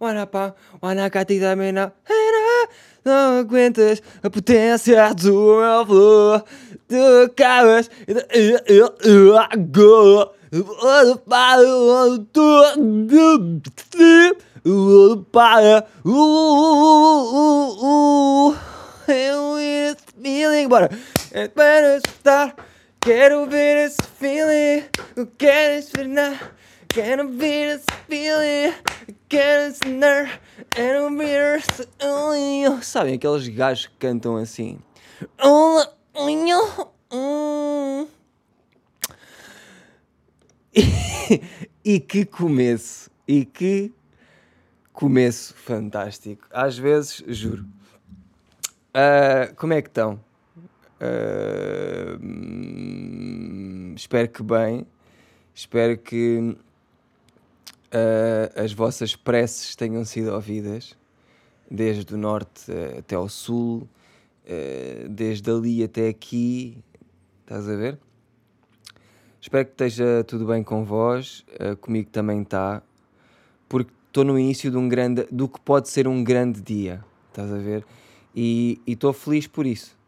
Wanapa, Wanakatita Mena, Era, não aguentas a potência do meu flow, tu acabas, feeling, bora, é para estar, quero ver esse feeling, quero esperar. Quero ouvir esse feeling, quero ensinar, quero ouvir esse feeling. Sabem aqueles gajos que cantam assim? E, que começo, e que começo fantástico. Às vezes, juro. Uh, como é que estão? Uh, espero que bem. Espero que uh, as vossas preces tenham sido ouvidas, desde o norte uh, até ao sul, uh, desde ali até aqui. Estás a ver? Espero que esteja tudo bem com vós, comigo também está, porque estou no início de um grande, do que pode ser um grande dia, estás a ver? E estou feliz por isso.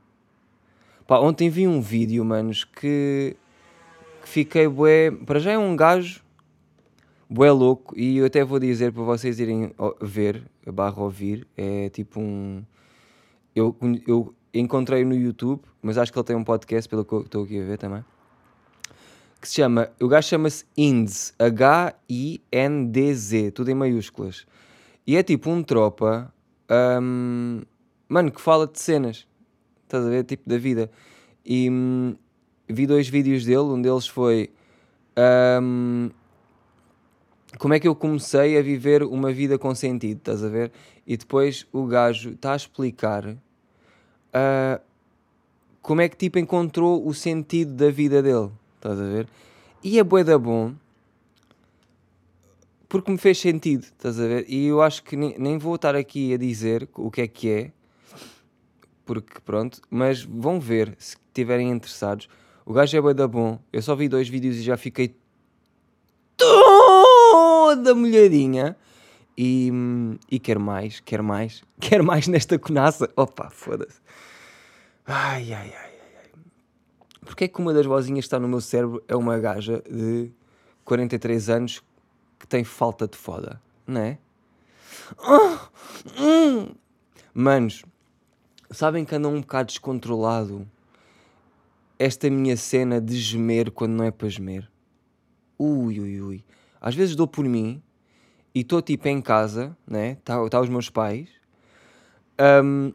Pá, ontem vi um vídeo, manos, que, que fiquei bué. Para já é um gajo bué louco e eu até vou dizer para vocês irem ver, barra ouvir, é tipo um... Eu, eu encontrei no YouTube, mas acho que ele tem um podcast, pelo que estou aqui a ver também, que se chama, o gajo chama-se Inds, H-I-N-D-Z, tudo em maiúsculas. E é tipo um tropa, um, mano, que fala de cenas, estás a ver, tipo da vida. E um, vi dois vídeos dele, um deles foi... Um, como é que eu comecei a viver uma vida com sentido, estás a ver? E depois o gajo está a explicar uh, como é que tipo encontrou o sentido da vida dele, estás a ver? E é bué da bom porque me fez sentido, estás a ver? E eu acho que nem, nem vou estar aqui a dizer o que é que é, porque pronto, mas vão ver se estiverem interessados. O gajo é bué da bom, eu só vi dois vídeos e já fiquei toda molhadinha. E, e quer mais, quer mais, quer mais nesta conaça. Opa, foda-se. Ai, ai, ai, ai. Porquê é que uma das vozinhas que está no meu cérebro é uma gaja de 43 anos que tem falta de foda, não é? Manos, sabem que andam um bocado descontrolado esta minha cena de gemer quando não é para gemer? Ui, ui, ui. Às vezes dou por mim e estou tipo em casa, né? Está tá os meus pais. Um,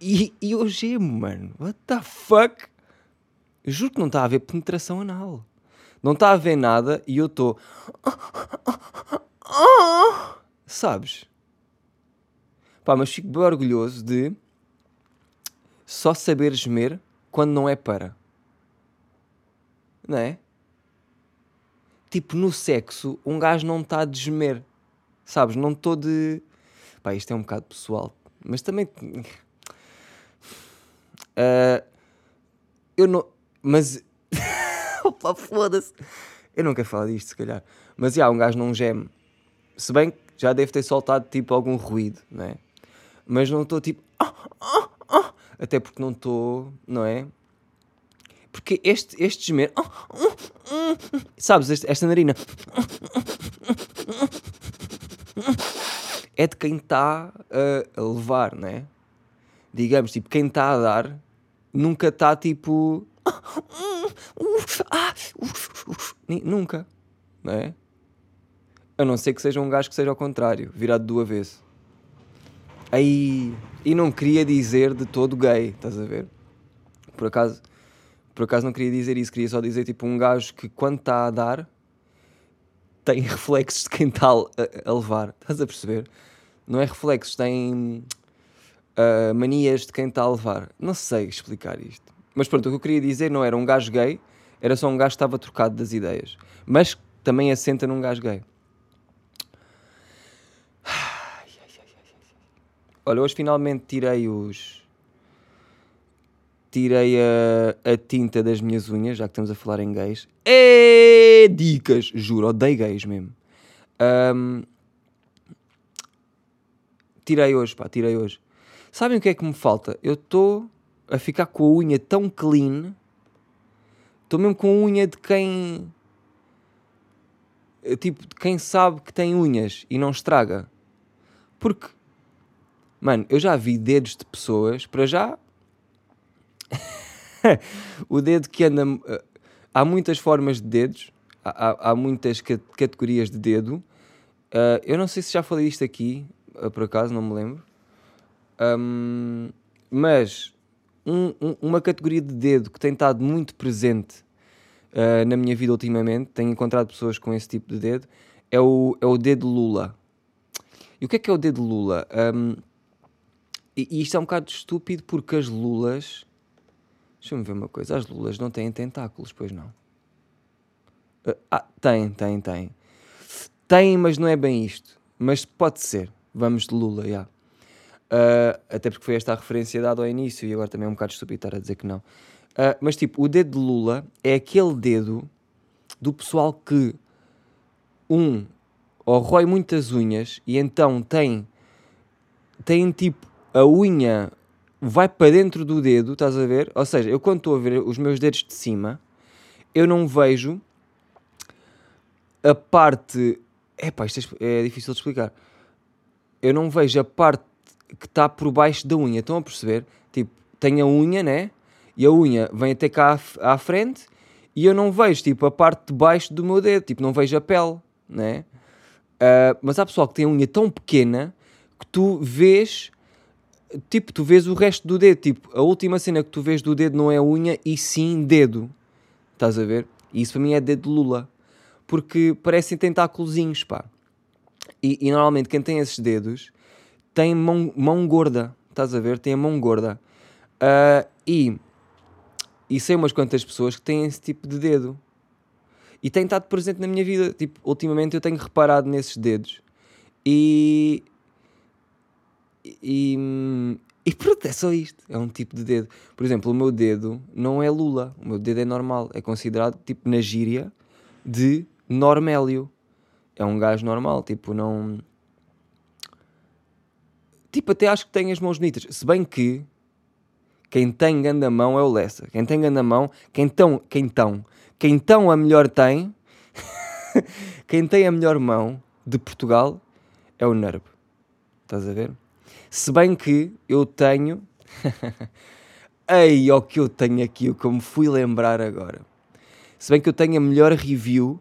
e, e eu gemo, mano. What the fuck? Eu juro que não está a haver penetração anal. Não está a haver nada e eu estou. Sabes? Pá, mas fico bem orgulhoso de só saber gemer quando não é para. Não é? Tipo, no sexo, um gajo não está a desmer. Sabes? Não estou de. Pá, isto é um bocado pessoal. Mas também. Uh, eu não. Mas. Opa, foda-se. Eu não quero falar disto, se calhar. Mas já, um gajo não geme. Se bem que já deve ter soltado tipo algum ruído, não é? Mas não estou tipo. Até porque não estou, não é? Porque este, este gemer. Sabes, este, esta narina. É de quem está a, a levar, não é? Digamos, tipo, quem está a dar nunca está tipo. Nunca, não é? A não ser que seja um gajo que seja ao contrário, virado do avesso. Aí. E não queria dizer de todo gay, estás a ver? Por acaso por acaso não queria dizer isso, queria só dizer tipo um gajo que quando está a dar tem reflexos de quem está a, levar. Estás a perceber? Não é reflexos, tem uh, manias de quem está a levar. Não sei explicar isto. Mas pronto, o que eu queria dizer não era um gajo gay, era só um gajo que estava trocado das ideias. Mas também assenta num gajo gay. Olha, hoje finalmente tirei os tirei a, a, tinta das minhas unhas, já que estamos a falar em gays. É dicas, juro, odeio gays mesmo. Um, tirei hoje, pá, tirei hoje. Sabem o que é que me falta? Eu estou a ficar com a unha tão clean. Estou mesmo com a unha de quem. Tipo, de quem sabe que tem unhas e não estraga. Porque, mano, eu já vi dedos de pessoas, para já. o dedo que anda. Eh, há muitas formas de dedos, há, há muitas categorias de dedo. Uh, eu não sei se já falei isto aqui, uh, por acaso, não me lembro. Um, mas um, um, uma categoria de dedo que tem estado muito presente uh, na minha vida ultimamente, tenho encontrado pessoas com esse tipo de dedo, é o, é o dedo Lula. E o que é que é o dedo Lula? Um, e, e isto é um bocado estúpido porque as lulas. Deixa-me ver uma coisa. As lulas não têm tentáculos, pois não? Uh, ah, tem, tem, tem. Tem, mas não é bem isto. Mas pode ser. Vamos de Lula, já. Yeah. Uh, até porque foi esta a referência dada ao início e agora também é um bocado estúpido estar a dizer que não. Uh, mas tipo, o dedo de Lula é aquele dedo do pessoal que, um, ou rói muitas unhas e então tem, tem tipo, a unha vai para dentro do dedo, estás a ver? Ou seja, eu quando estou a ver os meus dedos de cima, eu não vejo a parte. Epá, isto é, é difícil de explicar. Eu não vejo a parte que está por baixo da unha. Estão a perceber? Tipo, tem a unha, né? E a unha vem até cá à, à frente e eu não vejo, tipo, a parte de baixo do meu dedo. Tipo, não vejo a pele, né? Uh, mas há pessoal que tem a unha tão pequena que tu vês... Tipo, tu vês o resto do dedo. Tipo, a última cena que tu vês do dedo não é unha e sim dedo. Estás a ver? E isso para mim é dedo de Lula. Porque parecem tentáculozinhos, pá. E, e normalmente quem tem esses dedos tem mão, mão gorda, estás a ver? Tem a mão gorda. Uh, e, e sei umas quantas pessoas que têm esse tipo de dedo. E tem estado presente na minha vida. Tipo, ultimamente eu tenho reparado nesses dedos. E. E. E pronto, é só isto. É um tipo de dedo. Por exemplo, o meu dedo não é Lula. O meu dedo é normal. É considerado, tipo, na gíria, de Normélio. É um gajo normal. Tipo, não tipo, até acho que tem as mãos bonitas. Se bem que quem tem grande mão é o Lessa. Quem tem grande mão, quem tão, quem tão, quem tão a melhor tem, quem tem a melhor mão de Portugal é o Nerb. Estás a ver? Se bem que eu tenho. Ei, o que eu tenho aqui, o que eu me fui lembrar agora. Se bem que eu tenho a melhor review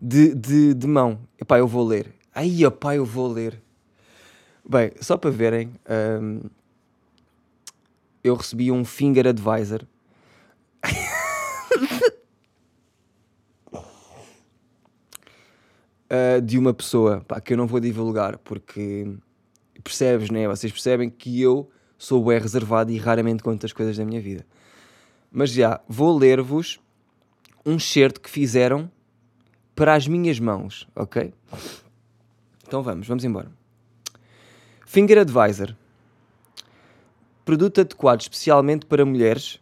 de, de, de mão. Epá, eu vou ler. Ai, opá, eu vou ler. Bem, só para verem, um, eu recebi um Finger Advisor. uh, de uma pessoa pá, que eu não vou divulgar porque percebes, né? Vocês percebem que eu sou bem reservado e raramente conto as coisas da minha vida. Mas já, vou ler-vos um certo que fizeram para as minhas mãos, ok? Então vamos, vamos embora. Finger Advisor. Produto adequado especialmente para mulheres,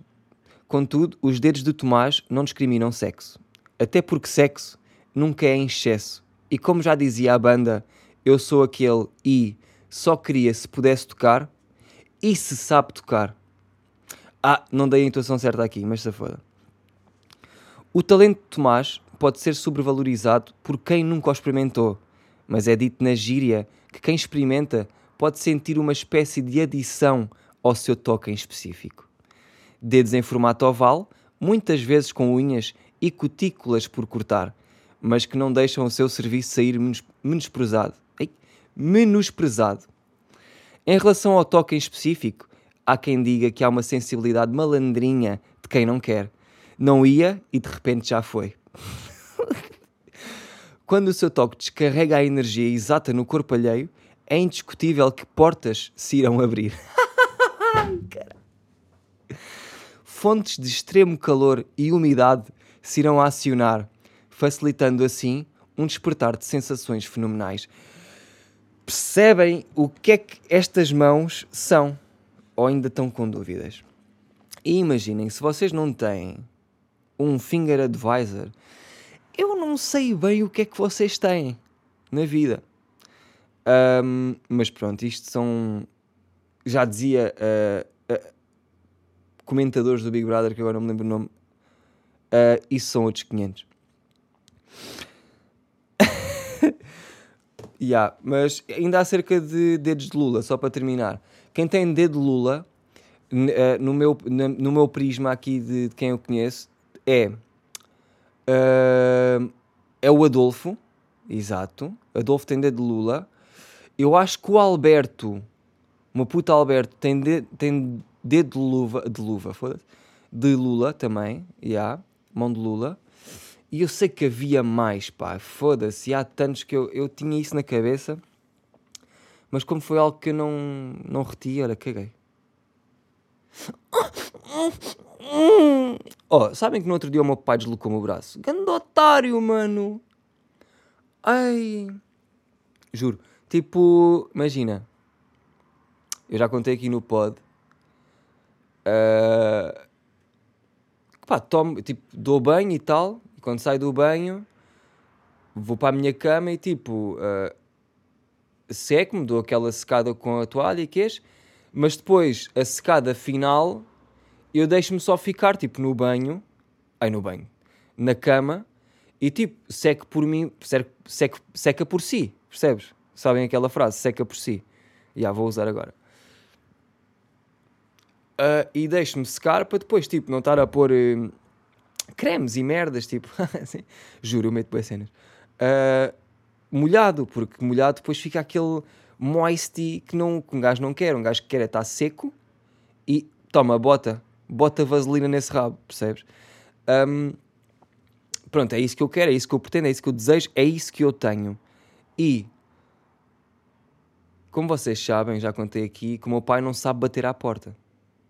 contudo, os dedos de Tomás não discriminam sexo. Até porque sexo nunca é em excesso. E como já dizia a banda, eu sou aquele e só queria se pudesse tocar e se sabe tocar. Ah, não dei a intuação certa aqui, mas se foda. O talento de Tomás pode ser sobrevalorizado por quem nunca o experimentou, mas é dito na gíria que quem experimenta pode sentir uma espécie de adição ao seu toque em específico. Dedos em formato oval, muitas vezes com unhas e cutículas por cortar, mas que não deixam o seu serviço sair menos, menosprezado. Menosprezado. Em relação ao toque em específico, há quem diga que há uma sensibilidade malandrinha de quem não quer. Não ia e de repente já foi. Quando o seu toque descarrega a energia exata no corpo alheio, é indiscutível que portas se irão abrir. Fontes de extremo calor e umidade se irão acionar, facilitando assim um despertar de sensações fenomenais. Percebem o que é que estas mãos são? Ou ainda estão com dúvidas? E imaginem, se vocês não têm um finger advisor, eu não sei bem o que é que vocês têm na vida. Um, mas pronto, isto são. Já dizia uh, uh, comentadores do Big Brother, que agora não me lembro o nome. Uh, isso são outros 500. Yeah, mas ainda acerca de dedos de Lula, só para terminar. Quem tem dedo de Lula, no, meu, no meu prisma aqui de, de quem eu conheço, é. é o Adolfo, exato. Adolfo tem dedo de Lula. Eu acho que o Alberto, o meu puto Alberto, tem, de, tem dedo de luva, de luva, foda-se, de Lula também, já, yeah, mão de Lula. E eu sei que havia mais, pá, foda-se, há tantos que eu, eu tinha isso na cabeça, mas como foi algo que eu não, não reti, olha, caguei. Oh, sabem que no outro dia o meu pai deslocou o braço? Ganda otário, mano. Ai. Juro. Tipo, imagina. Eu já contei aqui no pod. Uh, pá, tomo, tipo, dou banho e tal. Quando saio do banho, vou para a minha cama e tipo, uh, seco-me, dou aquela secada com a toalha e queijo. Mas depois, a secada final, eu deixo-me só ficar, tipo, no banho. Ai, no banho. Na cama. E tipo, seco por mim, seca, seca por si, percebes? Sabem aquela frase? Seca por si. Já, vou usar agora. Uh, e deixo-me secar para depois, tipo, não estar a pôr uh, cremes e merdas, tipo, assim, juro, eu meto boas cenas. Uh, molhado, porque molhado depois fica aquele moisty que, não, que um gajo não quer. Um gajo que quer é estar seco e toma, bota, bota vaselina nesse rabo, percebes? Um, pronto, é isso que eu quero, é isso que eu pretendo, é isso que eu desejo, é isso que eu tenho. E como vocês sabem, já contei aqui, que o meu pai não sabe bater à porta.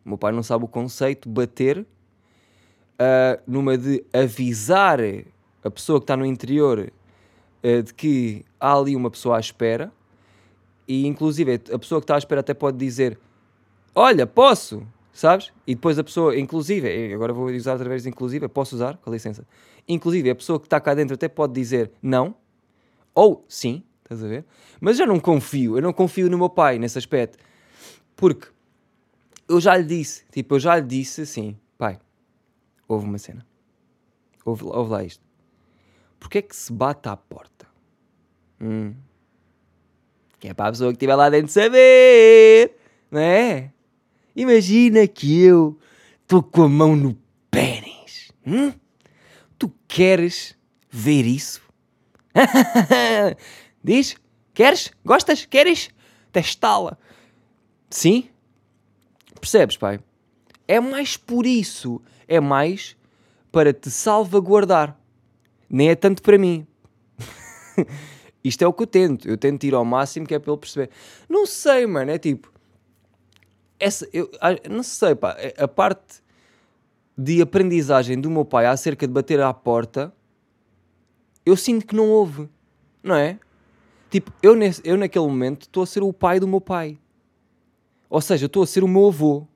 O meu pai não sabe o conceito bater uh, numa de avisar a pessoa que está no interior uh, de que há ali uma pessoa à espera e inclusive a pessoa que está à espera até pode dizer olha, posso, sabes? E depois a pessoa, inclusive, agora vou usar outra vez inclusive, posso usar, com licença. Inclusive a pessoa que está cá dentro até pode dizer não ou sim, Estás a ver? Mas eu não confio, eu não confio no meu pai nesse aspecto. Porque eu já lhe disse, tipo, eu já lhe disse assim, pai, houve uma cena. Houve, houve lá isto. Porquê é que se bate à porta? Hum. Que é para a pessoa que estiver lá dentro saber, não é? Imagina que eu estou com a mão no pênis. Hum? Tu queres ver isso? Diz? Queres? Gostas? Queres? Testá-la. Sim? Percebes, pai? É mais por isso. É mais para te salvaguardar. Nem é tanto para mim. Isto é o que eu tento. Eu tento ir ao máximo que é para ele perceber. Não sei, mano. É tipo. Essa, eu, não sei, pá. É, a parte de aprendizagem do meu pai acerca de bater à porta, eu sinto que não houve. Não é? Tipo, eu, nesse, eu naquele momento estou a ser o pai do meu pai. Ou seja, estou a ser o meu avô.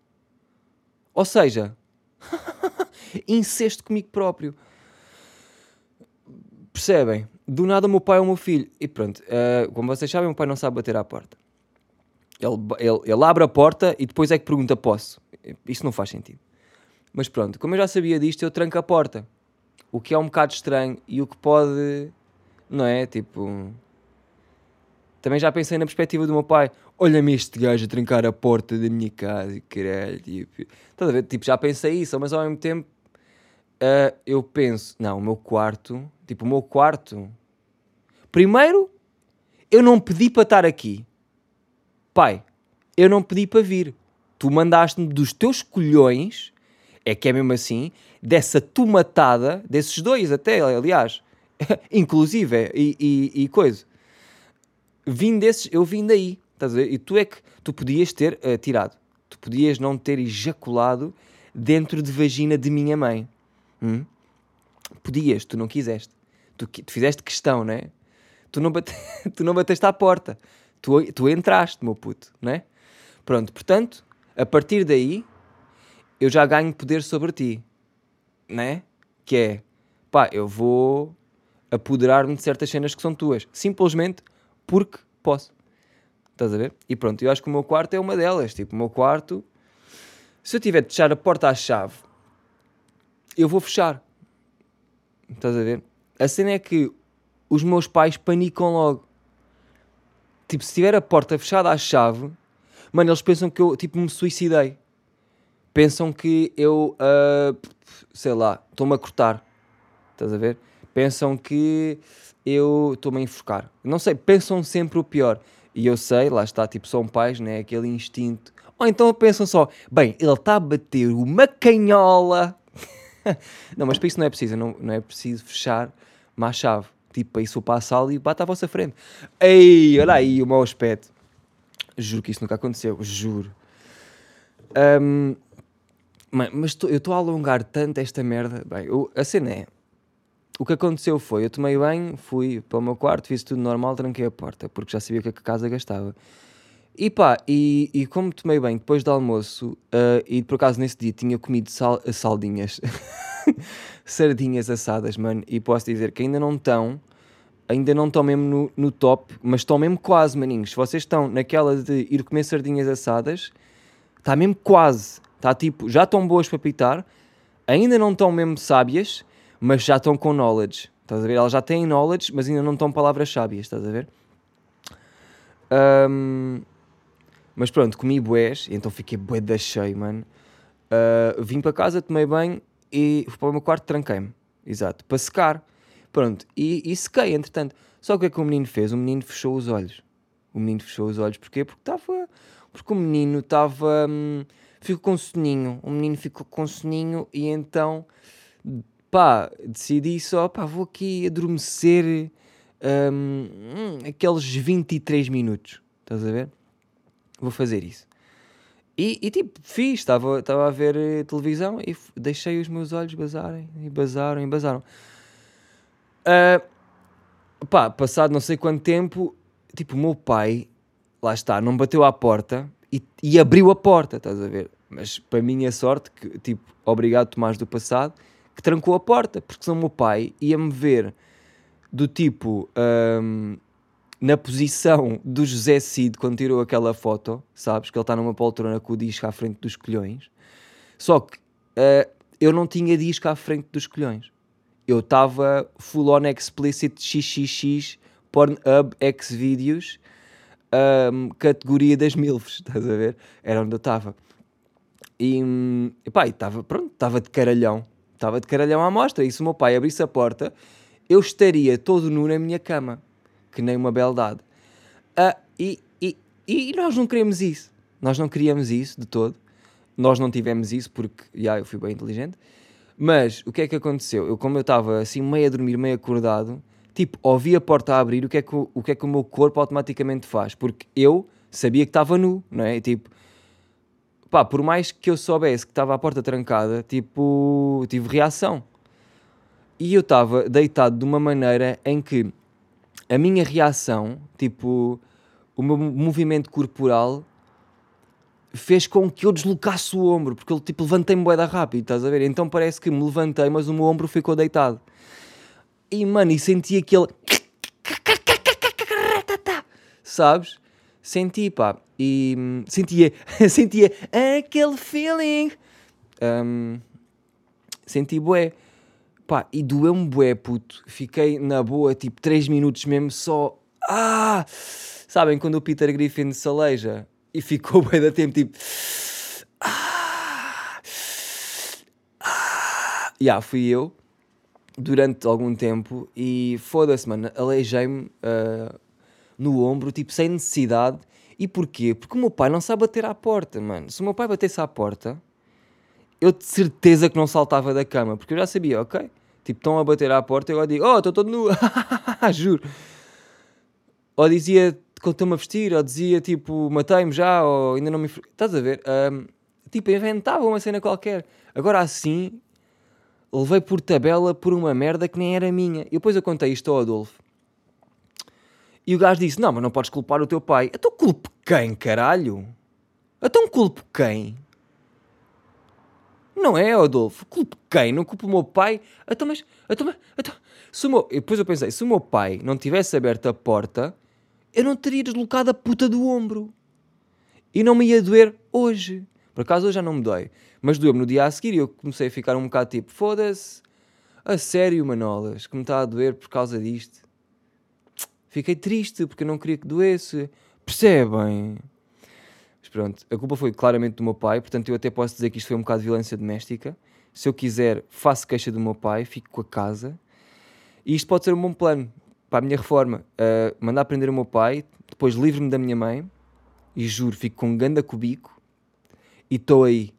Ou seja, incesto comigo próprio. Percebem? Do nada o meu pai é o meu filho. E pronto, uh, como vocês sabem, o meu pai não sabe bater à porta. Ele, ele, ele abre a porta e depois é que pergunta: posso? Isso não faz sentido. Mas pronto, como eu já sabia disto, eu tranco a porta. O que é um bocado estranho e o que pode. Não é? Tipo também já pensei na perspectiva do meu pai. Olha-me este gajo a trancar a porta da minha casa, caralho. Tipo, estás a ver? Tipo, já pensei isso, mas ao mesmo tempo uh, eu penso, não, o meu quarto, tipo, o meu quarto. Primeiro, eu não pedi para estar aqui. Pai, eu não pedi para vir. Tu mandaste-me dos teus colhões, é que é mesmo assim, dessa tomatada, desses dois até, aliás, inclusive, e, e, e coisa vim desses, eu vim daí, estás a ver? E tu é que tu podias ter uh, tirado, tu podias não ter ejaculado dentro de vagina de minha mãe. Hum? Podias, tu não quiseste. Tu, tu fizeste questão, não é? Tu não, bate, tu não bateste à porta. Tu, tu entraste, meu puto, não é? Pronto, portanto, a partir daí, eu já ganho poder sobre ti, não é? Que é, pá, eu vou apoderar-me de certas cenas que são tuas. Simplesmente porque posso. Estás a ver? E pronto, eu acho que o meu quarto é uma delas. Tipo, o meu quarto, se eu tiver de fechar a porta à chave, eu vou fechar. Estás a ver? A cena é que os meus pais panicam logo. Tipo, se tiver a porta fechada à chave, mano, eles pensam que eu, tipo, me suicidei. Pensam que eu, uh, sei lá, estou-me a cortar. Estás a ver? Pensam que eu estou-me a enfocar. Não sei, pensam sempre o pior. E eu sei, lá está, tipo, são pais, né? Aquele instinto. Ou então pensam só, bem, ele está a bater uma canhola. não, mas para isso não é preciso, não, não é preciso fechar má chave. Tipo, para isso eu passo a sala e bate à vossa frente. Ei, olha aí o mau aspecto. Juro que isso nunca aconteceu, juro. Um, mas tô, eu estou a alongar tanto esta merda. Bem, eu, a cena é. O que aconteceu foi, eu tomei banho, fui para o meu quarto, fiz tudo normal, tranquei a porta, porque já sabia o que a casa gastava. E pá, e, e como tomei bem depois do almoço, uh, e por acaso nesse dia tinha comido sal, saldinhas, sardinhas assadas, mano, e posso dizer que ainda não estão, ainda não estão mesmo no, no top, mas estão mesmo quase, maninhos. Se vocês estão naquela de ir comer sardinhas assadas, está mesmo quase, está tipo, já estão boas para pitar, ainda não estão mesmo sábias, mas já estão com knowledge, estás a ver? Elas já têm knowledge, mas ainda não estão palavras sábias, estás a ver? Um, mas pronto, comi bués, então fiquei bué da cheio, mano. Uh, vim para casa, tomei banho e fui para o meu quarto, tranquei-me. Exato, para secar. Pronto, e, e sequei, entretanto. Só que o que é que o menino fez? O menino fechou os olhos. O menino fechou os olhos, porquê? Porque estava. Porque o menino estava. Hum, ficou com soninho. O menino ficou com soninho e então. Pá, decidi só, pá, vou aqui adormecer hum aqueles 23 minutos. Estás a ver? vou fazer isso. E, e tipo, fiz, estava, estava a ver eh, televisão e deixei os meus olhos bazarem, e bazaram, e bazaram. Uh, pá, passado não sei quanto tempo, tipo, o meu pai, lá está, não bateu à porta e, e abriu a porta, estás a ver? Mas para minha sorte, que, tipo, obrigado Tomás do passado, que trancou a porta, porque senão o meu pai ia-me ver do tipo, um, na posição do José Cid quando tirou aquela foto, sabes? Que ele está numa poltrona com o disco à frente dos colhões. Só que uh, eu não tinha disco à frente dos colhões. Eu estava full on explicit XXX Pornhub Xvideos um, categoria das milfs, estás a ver? Era onde eu estava. E, e pá, estava, pronto, estava de caralhão. Estava de caralhão à mostra. E se o meu pai abrisse a porta, eu estaria todo nu na minha cama que nem uma beldade. Uh, e, e, e nós não queremos isso. Nós não queríamos isso de todo. Nós não tivemos isso porque, já, eu fui bem inteligente. Mas o que é que aconteceu? Eu, como eu estava assim, meio a dormir, meio acordado, tipo, ouvi a porta a abrir, o que é que o, o, que é que o meu corpo automaticamente faz? Porque eu sabia que estava nu, não é? Tipo, pá, por mais que eu soubesse que estava a porta trancada, tipo, tive reação. E eu estava deitado de uma maneira em que a minha reação, tipo, o meu movimento corporal fez com que eu deslocasse o ombro, porque eu tipo, levantei-me boeda rápido, estás a ver? Então parece que me levantei, mas o meu ombro ficou deitado. E mano, e senti aquele. Sabes? Senti, pá. E hum, sentia, sentia aquele feeling. Um, senti bué. Pá, e doeu-me bué, puto. Fiquei na boa, tipo, 3 minutos mesmo só... Ah! Sabem, quando o Peter Griffin se aleija e ficou bué da tempo, tipo... Ah! Ah! Yeah, fui eu durante algum tempo e foda-se, mano, aleijei-me uh, no ombro, tipo, sem necessidade. E porquê? Porque o meu pai não sabe bater à porta, mano. Se o meu pai batesse à porta, eu de certeza que não saltava da cama, porque eu já sabia, ok? Tipo, estão a bater à porta eu digo, oh, estou todo nu, juro. Ou dizia que estou-me a vestir, ou dizia tipo, matei-me já, ou ainda não me. Estás a ver? Um, tipo, inventava uma cena qualquer. Agora assim, levei por tabela por uma merda que nem era minha. E depois eu contei isto ao Adolfo. E o gajo disse: Não, mas não podes culpar o teu pai. Então culpo quem, caralho? Então culpo quem? Não é, Adolfo. Culpo quem? Não culpo o meu pai? Então, mas, então, mas, então, se o meu, depois eu pensei, se o meu pai não tivesse aberto a porta, eu não teria deslocado a puta do ombro. E não me ia doer hoje. Por acaso hoje já não me dói. Mas doeu-me no dia a seguir e eu comecei a ficar um bocado tipo, foda-se, a sério, Manolas, que me está a doer por causa disto. Fiquei triste porque eu não queria que doesse. Percebem? Mas pronto, a culpa foi claramente do meu pai, portanto eu até posso dizer que isto foi um bocado de violência doméstica. Se eu quiser, faço queixa do meu pai, fico com a casa. E isto pode ser um bom plano para a minha reforma. Uh, mandar prender o meu pai, depois livre-me da minha mãe, e juro, fico com um ganda cubico, e estou aí.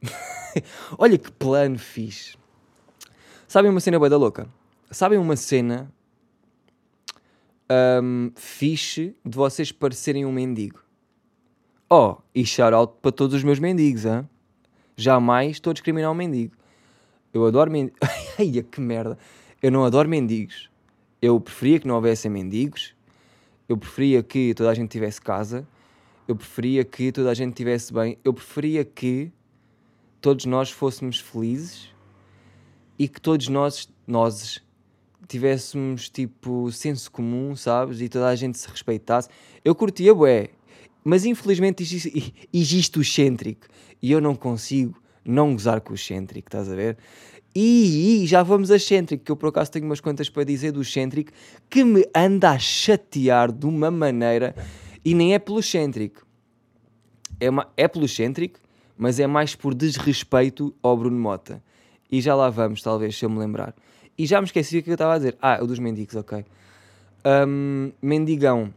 Olha que plano fiz. Sabem uma cena boa da louca? Sabem uma cena um, fixe de vocês parecerem um mendigo? Oh, e shout out para todos os meus mendigos, hein? Jamais estou a discriminar um mendigo. Eu adoro mendigos. Ai, que merda. Eu não adoro mendigos. Eu preferia que não houvessem mendigos. Eu preferia que toda a gente tivesse casa. Eu preferia que toda a gente tivesse bem. Eu preferia que todos nós fôssemos felizes e que todos nós, nós tivéssemos tipo senso comum, sabes? E toda a gente se respeitasse. Eu curtia, bué, mas infelizmente existe o excêntrico e eu não consigo não gozar com o excêntrico, estás a ver? E, e, já vamos a excêntrico, que eu por acaso tenho umas contas para dizer do excêntrico que me anda a chatear de uma maneira e nem é pelo excêntrico. É, uma, é pelo excêntrico, mas é mais por desrespeito ao Bruno Mota. E já lá vamos, talvez, se eu me lembrar. E já me esqueci o que eu estava a dizer. Ah, o dos mendigos, ok. Um, mendigão.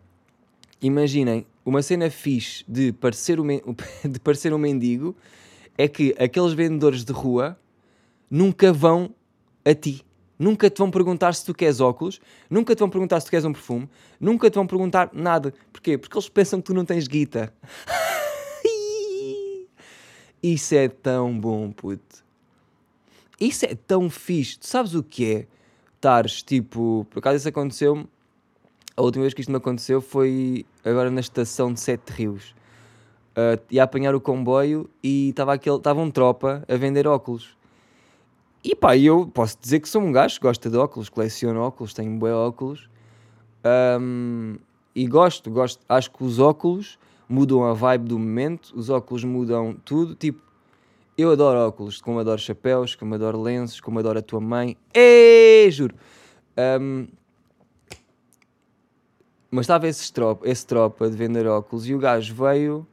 Imaginem, uma cena fixe de parecer, um, de parecer um mendigo é que aqueles vendedores de rua nunca vão a ti. Nunca te vão perguntar se tu queres óculos, nunca te vão perguntar se tu queres um perfume, nunca te vão perguntar nada. Porquê? Porque eles pensam que tu não tens guita. Isso é tão bom, puto. Isso é tão fixe. Tu sabes o que é? Estares tipo. Por acaso isso aconteceu a última vez que isto me aconteceu foi agora na estação de Sete Rios. Uh, ia apanhar o comboio e estava um tropa a vender óculos. E pá, eu posso dizer que sou um gajo que gosta de óculos, coleciono óculos, tenho bem óculos. Um, e gosto, gosto, acho que os óculos mudam a vibe do momento, os óculos mudam tudo. Tipo, eu adoro óculos, como adoro chapéus, como adoro lenços, como adoro a tua mãe. Ei, juro. Um, mas estava esse tropa, esse tropa de vender óculos e o gajo veio,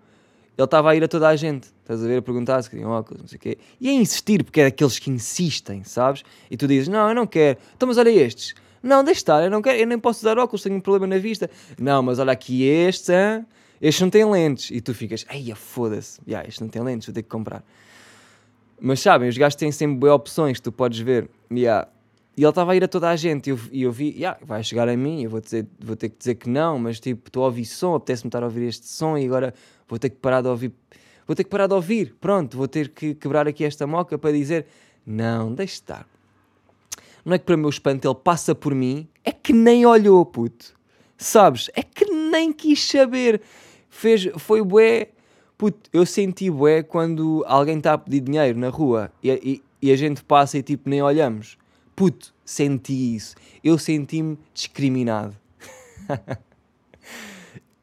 ele estava a ir a toda a gente, estás a ver, a perguntar se queriam óculos, não sei o quê, e a insistir, porque é daqueles que insistem, sabes? E tu dizes, não, eu não quero, então mas olha estes, não, deixa estar, eu não quero, eu nem posso usar óculos, tenho um problema na vista, não, mas olha aqui estes, hein? estes não têm lentes, e tu ficas, ai, foda-se, yeah, este não tem lentes, vou ter que comprar. Mas sabem, os gajos têm sempre boas opções, tu podes ver, yeah, e ele estava a ir a toda a gente. E eu, e eu vi, yeah, vai chegar a mim, eu vou, dizer, vou ter que dizer que não, mas tipo, estou a ouvir som, apetece-me estar a ouvir este som e agora vou ter que parar de ouvir. Vou ter que parar de ouvir. Pronto, vou ter que quebrar aqui esta moca para dizer: não, deixe estar. Não é que para o meu espanto ele passa por mim, é que nem olhou, puto. Sabes? É que nem quis saber. Fez, foi bué. Puto, eu senti bué quando alguém está a pedir dinheiro na rua e, e, e a gente passa e tipo nem olhamos Puto, senti isso. Eu senti-me discriminado.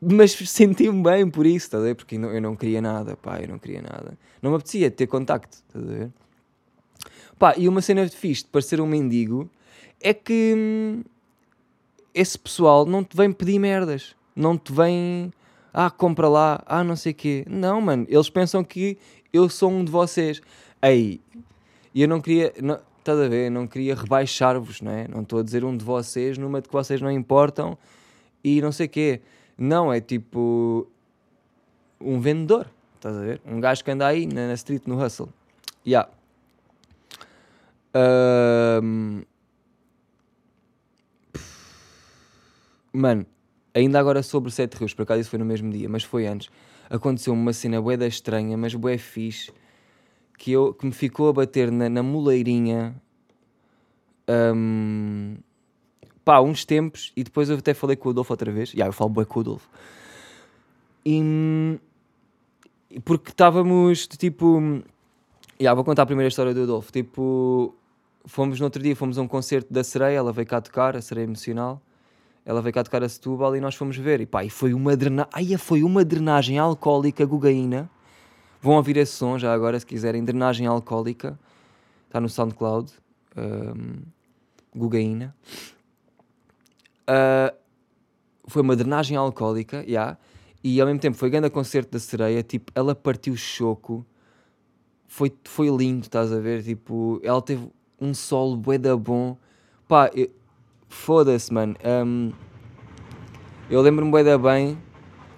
Mas senti-me bem por isso, estás a ver? Porque eu não queria nada, pá, eu não queria nada. Não me apetecia ter contacto, estás a ver? Pá, e uma cena fixe de parecer um mendigo é que hum, esse pessoal não te vem pedir merdas. Não te vem, ah, compra lá, ah, não sei o quê. Não, mano, eles pensam que eu sou um de vocês. Ei, e eu não queria, não, a ver? Não queria rebaixar-vos, não é? Não estou a dizer um de vocês numa de que vocês não importam e não sei o quê. Não, é tipo um vendedor, estás a ver? Um gajo que anda aí na, na street, no hustle. Yeah. Um... Mano, ainda agora sobre Sete Rios, por acaso isso foi no mesmo dia, mas foi antes. Aconteceu uma cena bué da estranha, mas bué fixe que, eu, que me ficou a bater na, na moleirinha um, pá, uns tempos e depois eu até falei com o Adolfo outra vez. Já, eu falo bem com o Adolfo. E, porque estávamos tipo. Yeah, vou contar a primeira história do Adolfo. Tipo, fomos no outro dia, fomos a um concerto da Sereia, ela veio cá tocar, a Sereia Emocional. Ela veio cá tocar a Setúbal e nós fomos ver. E pá, e foi uma drenagem, ai, foi uma drenagem alcoólica gugaína. Vão ouvir esse som já agora, se quiserem. Drenagem alcoólica. Está no SoundCloud. Um, gugaína. Uh, foi uma drenagem alcoólica, já. Yeah, e ao mesmo tempo foi grande concerto da sereia. Tipo, ela partiu choco. Foi, foi lindo, estás a ver? Tipo, ela teve um solo bué da bom. Pá, foda-se, mano. Um, eu lembro-me bué da bem.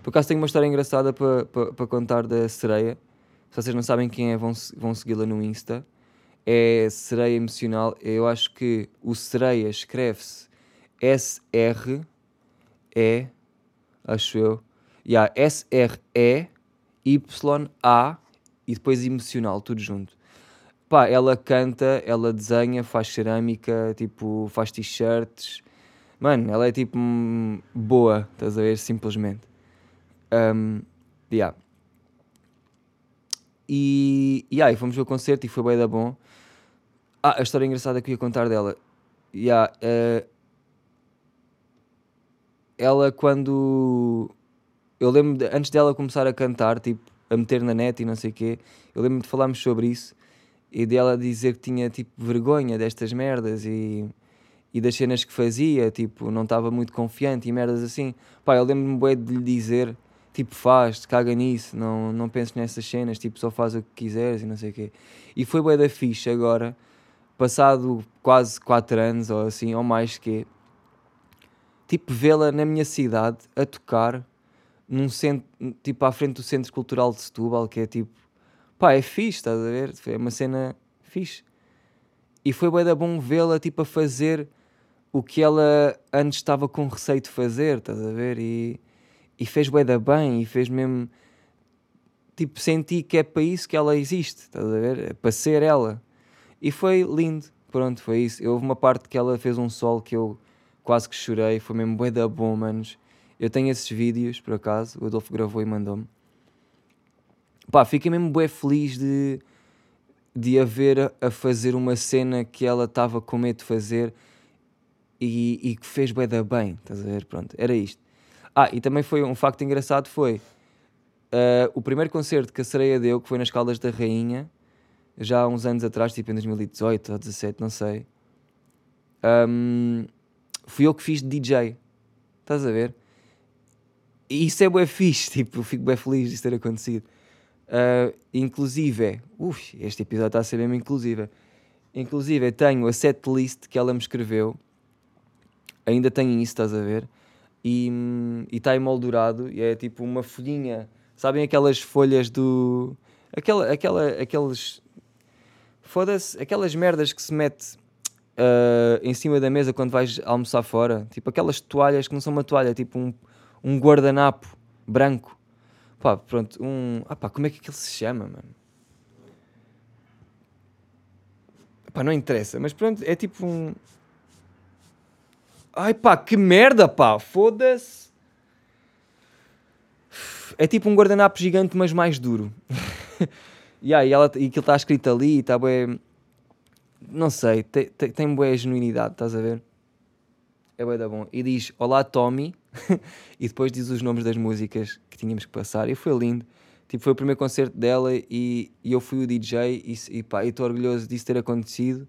Por acaso tenho uma história engraçada para pa, pa contar da sereia. Se vocês não sabem quem é, vão, vão segui-la no Insta. É sereia emocional. Eu acho que o sereia escreve-se S-R-E, acho eu. Yeah, S-R-E-Y-A e depois emocional, tudo junto. Pá, ela canta, ela desenha, faz cerâmica, tipo, faz t-shirts. Mano, ela é tipo boa, estás a ver? Simplesmente. Um, yeah. E, e aí, fomos ver o concerto e foi bem da bom. Ah, a história engraçada que eu ia contar dela. Yeah, uh, ela quando. Eu lembro, de, antes dela começar a cantar, tipo, a meter na net e não sei o quê, eu lembro de falarmos sobre isso e dela dizer que tinha tipo vergonha destas merdas e, e das cenas que fazia, tipo, não estava muito confiante e merdas assim. Pá, eu lembro-me bem de lhe dizer, tipo, faz, caga nisso, não, não penses nessas cenas, tipo, só faz o que quiseres e não sei o quê. E foi bem da ficha agora, passado quase 4 anos ou assim, ou mais que, tipo, vê-la na minha cidade a tocar num centro, tipo, à frente do Centro Cultural de Setúbal, que é tipo pá, é fixe, estás a ver? É uma cena fixe. E foi bem da bom vê-la tipo a fazer o que ela antes estava com receio de fazer, estás a ver? E, e fez bem da bem e fez mesmo tipo senti que é para isso que ela existe, estás a ver? É para ser ela. E foi lindo, pronto, foi isso. Houve uma parte que ela fez um sol que eu quase que chorei, foi mesmo bem da bom, manos. Eu tenho esses vídeos, por acaso, o Adolfo gravou e mandou-me. Pá, fiquei mesmo bem feliz de, de a ver a fazer uma cena que ela estava com medo de fazer e, e que fez bem da bem, estás a ver? Pronto, era isto. Ah, e também foi um facto engraçado foi uh, o primeiro concerto que a Sereia deu, que foi nas Caldas da Rainha, já há uns anos atrás, tipo em 2018 ou 2017, não sei. Um, fui eu que fiz DJ. Estás a ver? E isso é bem fixe, tipo, eu fico bem feliz de ter acontecido. Uh, inclusive, uf, este episódio está a ser mesmo inclusive. Inclusive, tenho a setlist que ela me escreveu. Ainda tenho isso, estás a ver? E está emoldurado e é tipo uma folhinha. Sabem aquelas folhas do. Aquela, aquela, aqueles. Foda-se, aquelas merdas que se mete uh, em cima da mesa quando vais almoçar fora. Tipo aquelas toalhas que não são uma toalha, tipo um, um guardanapo branco Pá, pronto, um. Ah pá, como é que aquilo se chama, mano? Pá, não interessa, mas pronto, é tipo um. Ai pá, que merda, pá, foda-se. É tipo um guardanapo gigante, mas mais duro. yeah, e, ela, e aquilo está escrito ali está bem. Não sei, tem, tem, tem boa genuinidade, estás a ver? É bem da bom. E diz: Olá, Tommy. e depois diz os nomes das músicas que tínhamos que passar. E foi lindo. Tipo, foi o primeiro concerto dela e, e eu fui o DJ e, e estou orgulhoso disso ter acontecido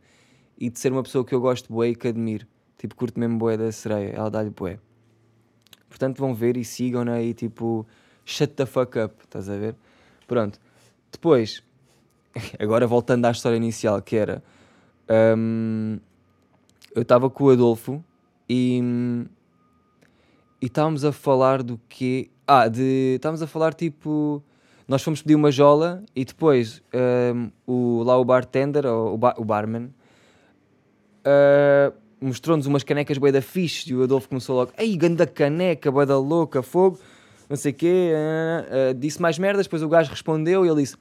e de ser uma pessoa que eu gosto bué e que admiro. Tipo, curto mesmo bué da sereia, ela dá-lhe bué. Portanto, vão ver e sigam-na né? e tipo, shut the fuck up, estás a ver? Pronto. Depois, agora voltando à história inicial, que era... Um, eu estava com o Adolfo e e estávamos a falar do quê? Ah, de. Estávamos a falar tipo. Nós fomos pedir uma jola e depois um, o, lá o bartender, ou o, o barman, uh, mostrou-nos umas canecas boi da fixe e o Adolfo começou logo, ei, ganda caneca, boi da louca, fogo, não sei o quê, uh, uh, disse mais merdas, depois o gajo respondeu e ele disse,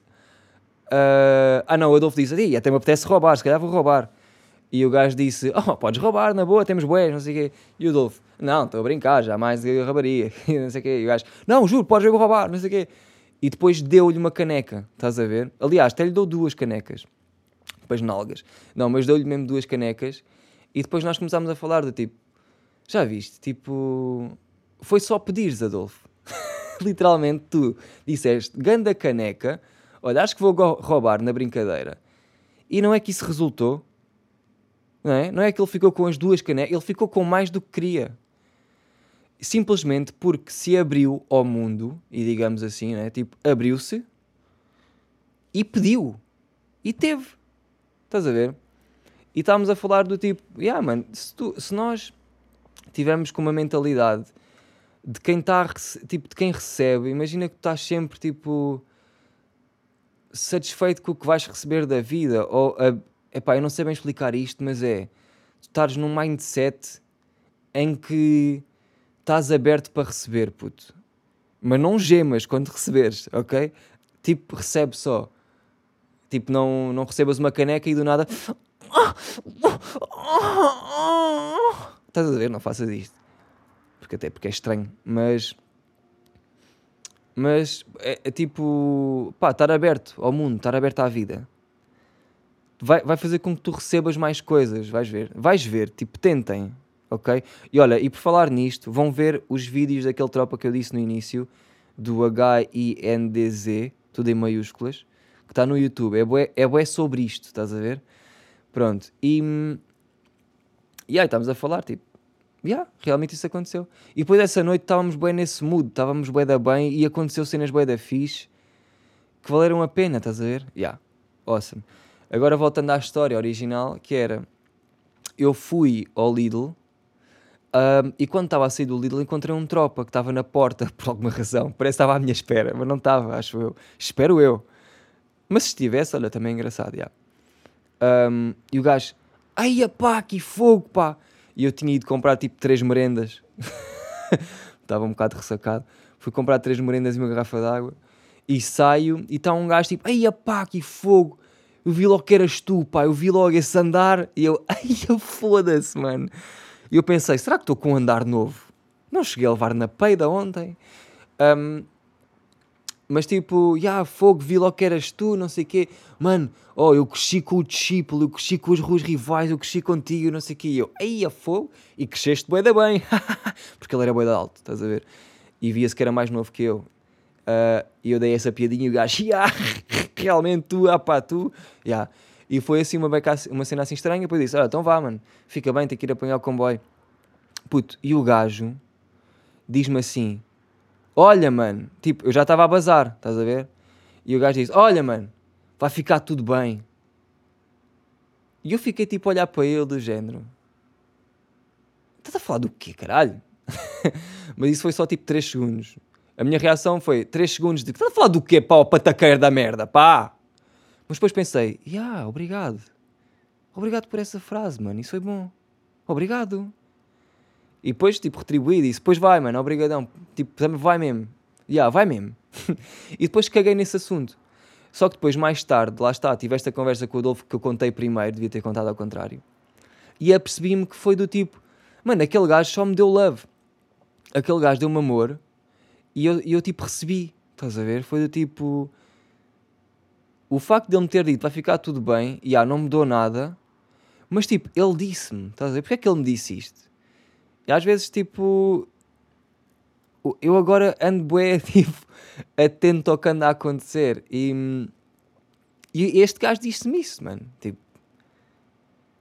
ah não, o Adolfo disse, até me apetece roubar, se calhar vou roubar. E o gajo disse: Oh, podes roubar, na boa, temos boés, não sei o quê. E o Adolfo: Não, estou a brincar, jamais roubaria. não sei o quê. E o gajo: Não, juro, podes ver roubar, não sei o quê. e depois deu-lhe uma caneca, estás a ver? Aliás, até lhe deu duas canecas, depois nalgas. Não, mas deu-lhe mesmo duas canecas e depois nós começámos a falar do tipo, já viste? Tipo, foi só pedires, Adolfo. Literalmente tu disseste, ganda caneca, olha, acho que vou roubar na brincadeira. E não é que isso resultou, não é? Não é que ele ficou com as duas canecas, ele ficou com mais do que queria simplesmente porque se abriu ao mundo, e digamos assim, né? tipo, abriu-se e pediu e teve. Estás a ver? E estávamos a falar do tipo, yeah, man, se, tu, se nós tivermos com uma mentalidade de quem está tipo de quem recebe, imagina que estás sempre tipo satisfeito com o que vais receber da vida, ou é epá, eu não sei bem explicar isto, mas é tu estás num mindset em que estás aberto para receber, puto. Mas não gemas quando receberes, ok? Tipo, recebe só. Tipo, não, não recebas uma caneca e do nada. Estás a ver? Não faças isto. Porque até porque é estranho. Mas. Mas é, é tipo. Pá, estar aberto ao mundo, estar aberto à vida. Vai, vai fazer com que tu recebas mais coisas, vais ver. Vais ver, tipo, tentem ok? E olha, e por falar nisto, vão ver os vídeos daquele tropa que eu disse no início, do H-I-N-D-Z, tudo em maiúsculas, que está no YouTube. É bué, é bué sobre isto, estás a ver? Pronto, e, e aí estamos a falar, tipo, yeah, realmente isso aconteceu. E depois dessa noite estávamos bem nesse mood, estávamos bem da bem e aconteceu cenas bem da fixe que valeram a pena, estás a ver? Yeah, awesome. Agora voltando à história original, que era, eu fui ao Lidl um, e quando estava a sair do Lidl, encontrei um tropa que estava na porta por alguma razão. Parece que estava à minha espera, mas não estava, acho eu. Espero eu. Mas se estivesse, olha, também é engraçado. Um, e o gajo, ai pá, que fogo, pá. E eu tinha ido comprar tipo três merendas. estava um bocado ressacado. Fui comprar três merendas e uma garrafa de água. E saio e está um gajo tipo, ai pá, que fogo. Eu vi logo que eras tu, pá. Eu vi logo esse andar. E eu, ai, foda-se, mano. E eu pensei, será que estou com um andar novo? Não cheguei a levar na peida ontem. Um, mas tipo, já, yeah, fogo, vi logo que eras tu, não sei o quê. Mano, oh, eu cresci com o discípulo, eu cresci com os ruas rivais, eu cresci contigo, não sei o quê. E eu, aí a fogo, e cresceste bué da bem. Porque ele era bué da alto, estás a ver? E via-se que era mais novo que eu. Uh, e eu dei essa piadinha e o gajo, yeah, realmente tu, ah pá, tu. Yeah. E foi assim uma, beca, uma cena assim estranha. Depois disse: ah, então vá, mano, fica bem, tem que ir apanhar o comboio. Puto, e o gajo diz-me assim: Olha, mano, tipo, eu já estava a bazar, estás a ver? E o gajo diz: Olha, mano, vai ficar tudo bem. E eu fiquei tipo a olhar para ele do género: Estás a falar do quê, caralho? Mas isso foi só tipo 3 segundos. A minha reação foi 3 segundos de: Estás a falar do quê, pá, o pataqueiro da merda, pá? Mas depois pensei, yeah, obrigado. Obrigado por essa frase, mano. Isso foi bom. Obrigado. E depois, tipo, retribuí e disse, depois vai, mano, obrigadão. Tipo, vai mesmo. Yeah, vai mesmo. e depois caguei nesse assunto. Só que depois, mais tarde, lá está, tive esta conversa com o Adolfo que eu contei primeiro, devia ter contado ao contrário. E apercebi-me que foi do tipo, mano, aquele gajo só me deu love. Aquele gajo deu-me amor e eu, eu tipo recebi. Estás a ver? Foi do tipo, o facto de ele me ter dito vai ficar tudo bem, e ah, não mudou nada, mas tipo, ele disse-me, estás a ver? Porquê é que ele me disse isto? E às vezes, tipo, eu agora ando bué, tipo, atento ao que anda a acontecer, e, e este gajo disse-me isso, mano, tipo,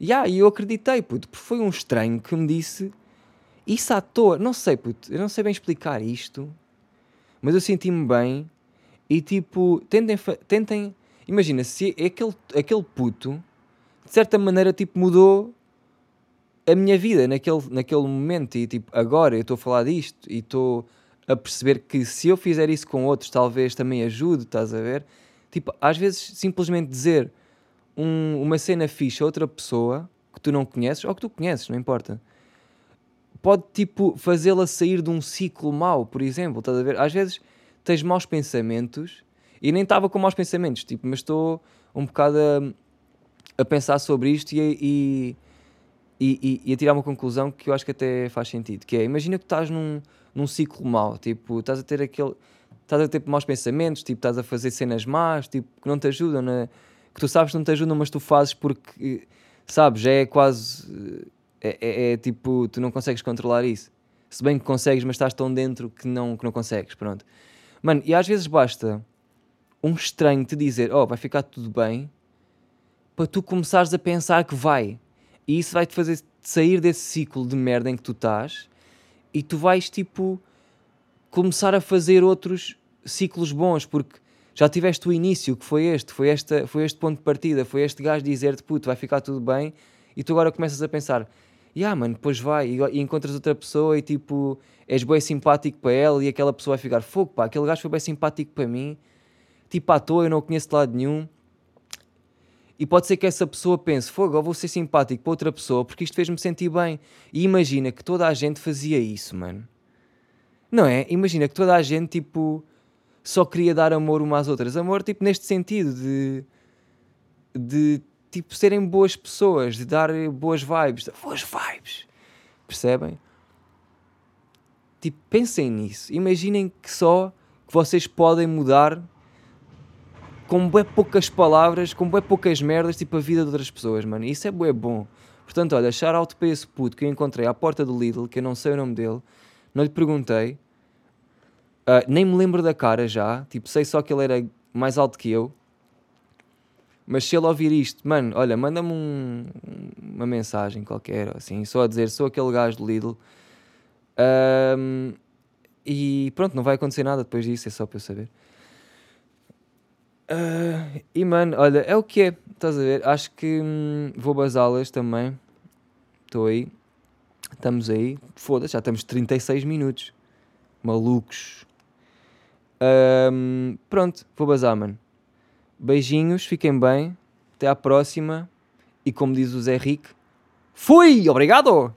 yeah, e eu acreditei, puto, porque foi um estranho que me disse isso à toa, não sei, puto, eu não sei bem explicar isto, mas eu senti-me bem, e tipo, tentem, tentem Imagina, se aquele, aquele puto, de certa maneira, tipo, mudou a minha vida naquele, naquele momento. E tipo, agora eu estou a falar disto e estou a perceber que se eu fizer isso com outros, talvez também ajude, estás a ver? Tipo, às vezes simplesmente dizer um, uma cena fixa a outra pessoa que tu não conheces, ou que tu conheces, não importa, pode tipo fazê-la sair de um ciclo mau, por exemplo, estás a ver? Às vezes tens maus pensamentos e nem estava com maus pensamentos, tipo, mas estou um bocado a, a pensar sobre isto e, e, e, e, a tirar uma conclusão que eu acho que até faz sentido, que é, imagina que estás num, num ciclo mau, tipo, estás a ter aquele... estás a ter maus pensamentos, tipo, estás a fazer cenas más, tipo, que não te ajudam, né? que tu sabes que não te ajudam, mas tu fazes porque, sabes, já é quase, é, é, é, tipo, tu não consegues controlar isso. Se bem que consegues, mas estás tão dentro que não, que não consegues, pronto. Mano, e às vezes basta um estranho te dizer, oh, vai ficar tudo bem, para tu começares a pensar que vai. E isso vai-te fazer sair desse ciclo de merda em que tu estás e tu vais, tipo, começar a fazer outros ciclos bons, porque já tiveste o início, que foi este, foi, esta, foi este ponto de partida, foi este gajo dizer-te, puto, vai ficar tudo bem, e tu agora começas a pensar, yeah, mano, depois vai, e, e, encontras outra pessoa e tipo, és bem simpático para ela, e aquela pessoa vai ficar, fogo, pá, aquele gajo foi bem simpático para mim, tipo à toa, eu não o conheço de lado nenhum, e pode ser que essa pessoa pense, fogo, eu vou ser simpático para outra pessoa, porque isto fez-me sentir bem, e imagina que toda a gente fazia isso, mano. Não é? Imagina que toda a gente, tipo, só queria dar amor umas às outras. Amor, tipo, neste sentido de. de, tipo, serem boas pessoas, de dar boas vibes. Boas vibes. Percebem? Tipo, pensem nisso. Imaginem que só que vocês podem mudar com bem poucas palavras, com bem poucas merdas, tipo, a vida de outras pessoas, mano. Isso é bem bom. Portanto, olha, shout out para esse puto que eu encontrei à porta do Lidl, que eu não sei o nome dele não lhe perguntei, uh, nem me lembro da cara já, tipo, sei só que ele era mais alto que eu. Mas se ele ouvir isto, mano, olha, manda-me um, uma mensagem qualquer, assim, só a dizer, sou aquele gajo do Lidl. Um, e pronto, não vai acontecer nada depois disso, é só para eu saber. Uh, e mano, olha, é o que é, estás a ver? Acho que hum, vou basá-las também. Estou aí. Estamos aí, foda-se, já estamos 36 minutos. Malucos. Um, pronto, vou bazar, mano. Beijinhos, fiquem bem. Até à próxima. E como diz o Zé Rick, fui! Obrigado!